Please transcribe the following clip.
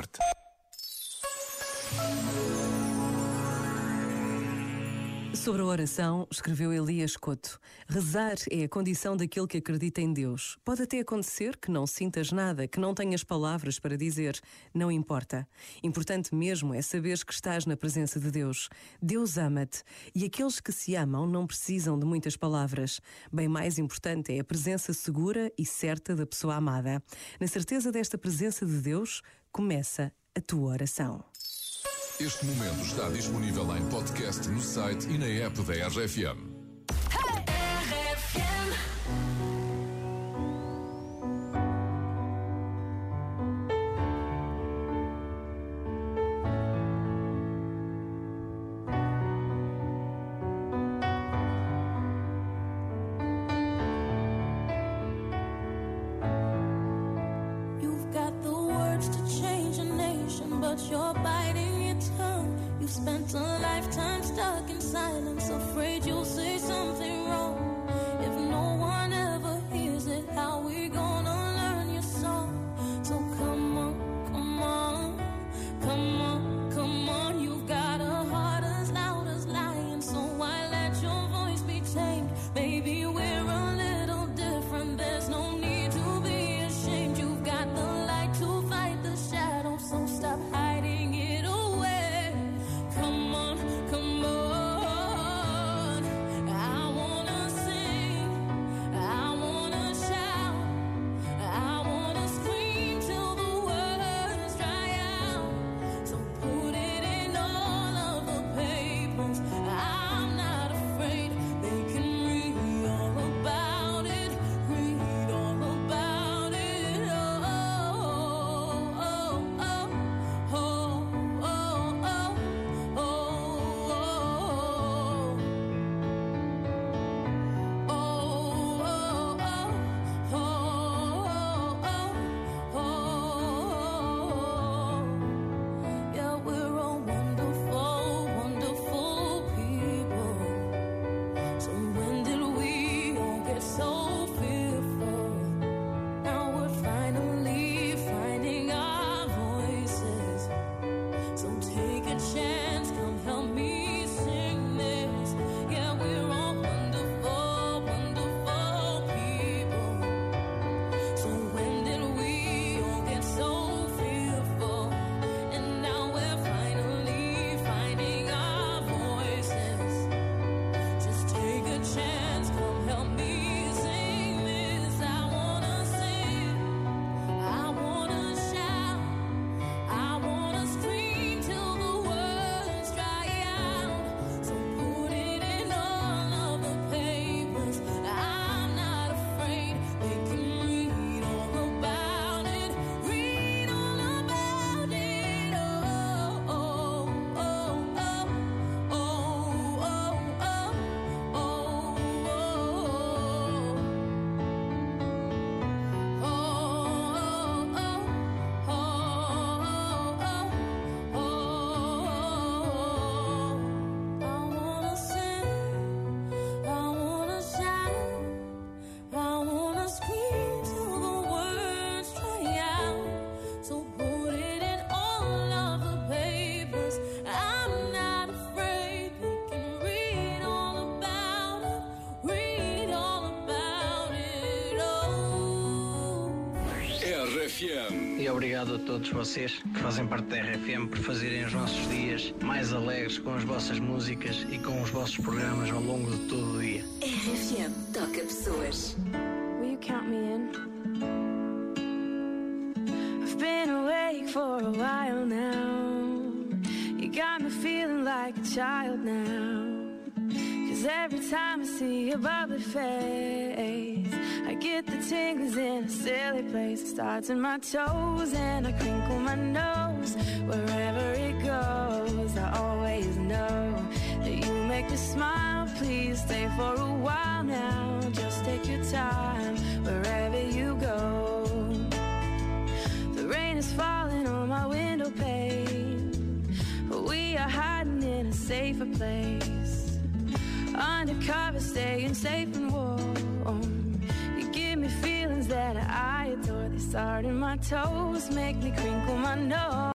binnenkort. Sobre a oração, escreveu Elias Couto: Rezar é a condição daquele que acredita em Deus. Pode até acontecer que não sintas nada, que não tenhas palavras para dizer. Não importa. Importante mesmo é saberes que estás na presença de Deus. Deus ama-te e aqueles que se amam não precisam de muitas palavras. Bem mais importante é a presença segura e certa da pessoa amada. Na certeza desta presença de Deus, começa a tua oração. Este momento está disponível em podcast no site e na app da RFM. You've got the words to change a nation, but you're biting spent a lifetime stuck in silence, you'll shine. RFM. E obrigado a todos vocês que fazem parte da RFM por fazerem os nossos dias mais alegres com as vossas músicas e com os vossos programas ao longo de todo o dia. RFM toca pessoas. Will you count me in? I've been awake for a while now. You got me feeling like a child now. Cause every time I see your bubbly face, get the tingles in a silly place. It starts in my toes and I crinkle my nose. Wherever it goes, I always know that you make me smile. Please stay for a while now. Just take your time wherever you go. The rain is falling on my window pane. We are hiding in a safer place. Undercover, staying safe and warm. That I adore. They start in my toes, make me crinkle my nose.